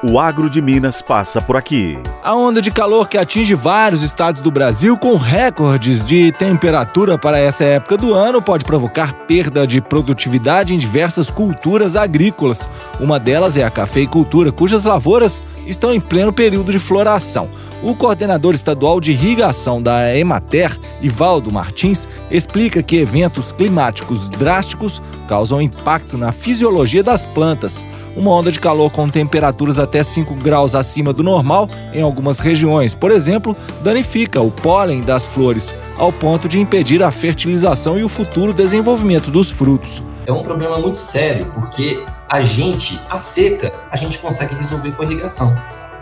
O agro de Minas passa por aqui. A onda de calor que atinge vários estados do Brasil com recordes de temperatura para essa época do ano pode provocar perda de produtividade em diversas culturas agrícolas. Uma delas é a cafeicultura, cujas lavouras estão em pleno período de floração. O coordenador estadual de irrigação da Emater, Ivaldo Martins, explica que eventos climáticos drásticos causam impacto na fisiologia das plantas. Uma onda de calor com temperaturas até 5 graus acima do normal em algumas regiões, por exemplo, danifica o pólen das flores, ao ponto de impedir a fertilização e o futuro desenvolvimento dos frutos. É um problema muito sério, porque a gente, a seca, a gente consegue resolver com irrigação.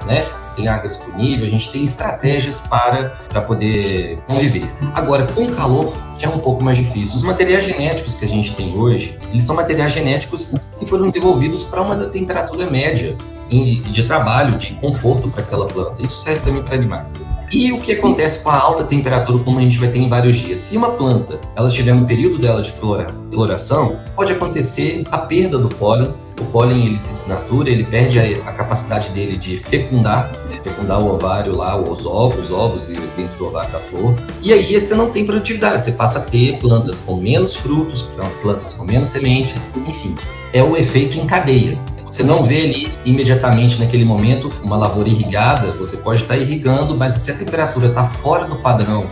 Né? Se tem água disponível, a gente tem estratégias para, para poder conviver. Agora, com calor, já é um pouco mais difícil. Os materiais genéticos que a gente tem hoje, eles são materiais genéticos que foram desenvolvidos para uma temperatura média de trabalho, de conforto para aquela planta. Isso serve também para animais. E o que acontece com a alta temperatura, como a gente vai ter em vários dias? Se uma planta ela estiver no período dela de flora, floração, pode acontecer a perda do pólen. O pólen ele se desnatura, ele perde a, a capacidade dele de fecundar, fecundar o ovário lá, os ovos, os ovos dentro do ovário da flor. E aí você não tem produtividade, você passa a ter plantas com menos frutos, plantas com menos sementes, enfim, é o efeito em cadeia. Você não vê ali imediatamente naquele momento uma lavoura irrigada, você pode estar irrigando, mas se a temperatura está fora do padrão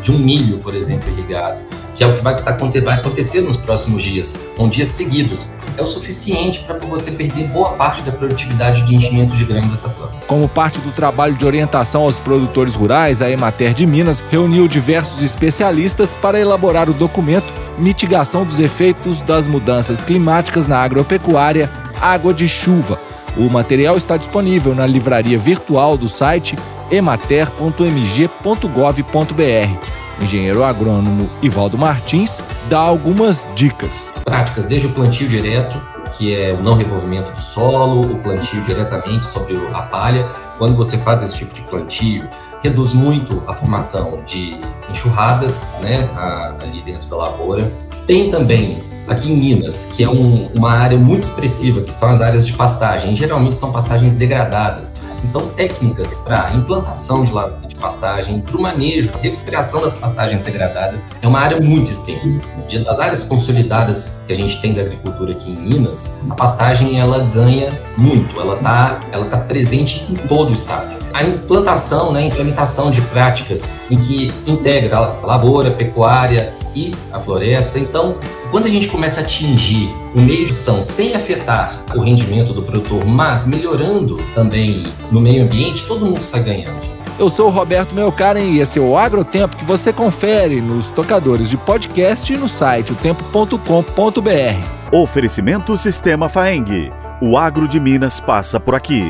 de um milho, por exemplo, irrigado, que é o que vai, tá acontecer nos próximos dias, com dias seguidos, é o suficiente para você perder boa parte da produtividade de enchimento de grama dessa planta. Como parte do trabalho de orientação aos produtores rurais, a Emater de Minas reuniu diversos especialistas para elaborar o documento Mitigação dos efeitos das mudanças climáticas na agropecuária água de chuva. O material está disponível na livraria virtual do site emater.mg.gov.br. Engenheiro agrônomo Ivaldo Martins dá algumas dicas. Práticas desde o plantio direto, que é o não revolvimento do solo, o plantio diretamente sobre a palha. Quando você faz esse tipo de plantio, reduz muito a formação de enxurradas né, ali dentro da lavoura. Tem também aqui em Minas, que é um, uma área muito expressiva, que são as áreas de pastagem. Geralmente são pastagens degradadas. Então, técnicas para implantação de, de pastagem, para o manejo, recuperação das pastagens degradadas, é uma área muito extensa. Das áreas consolidadas que a gente tem da agricultura aqui em Minas, a pastagem ela ganha muito, ela está ela tá presente em todo o estado. A implantação, né, a implementação de práticas em que integra a lavoura, pecuária, e a floresta. Então, quando a gente começa a atingir o meio de ação sem afetar o rendimento do produtor, mas melhorando também no meio ambiente, todo mundo está ganhando. Eu sou o Roberto Melkaren e esse é o Agrotempo que você confere nos tocadores de podcast e no site otempo.com.br. Oferecimento Sistema Faeng. O agro de Minas passa por aqui.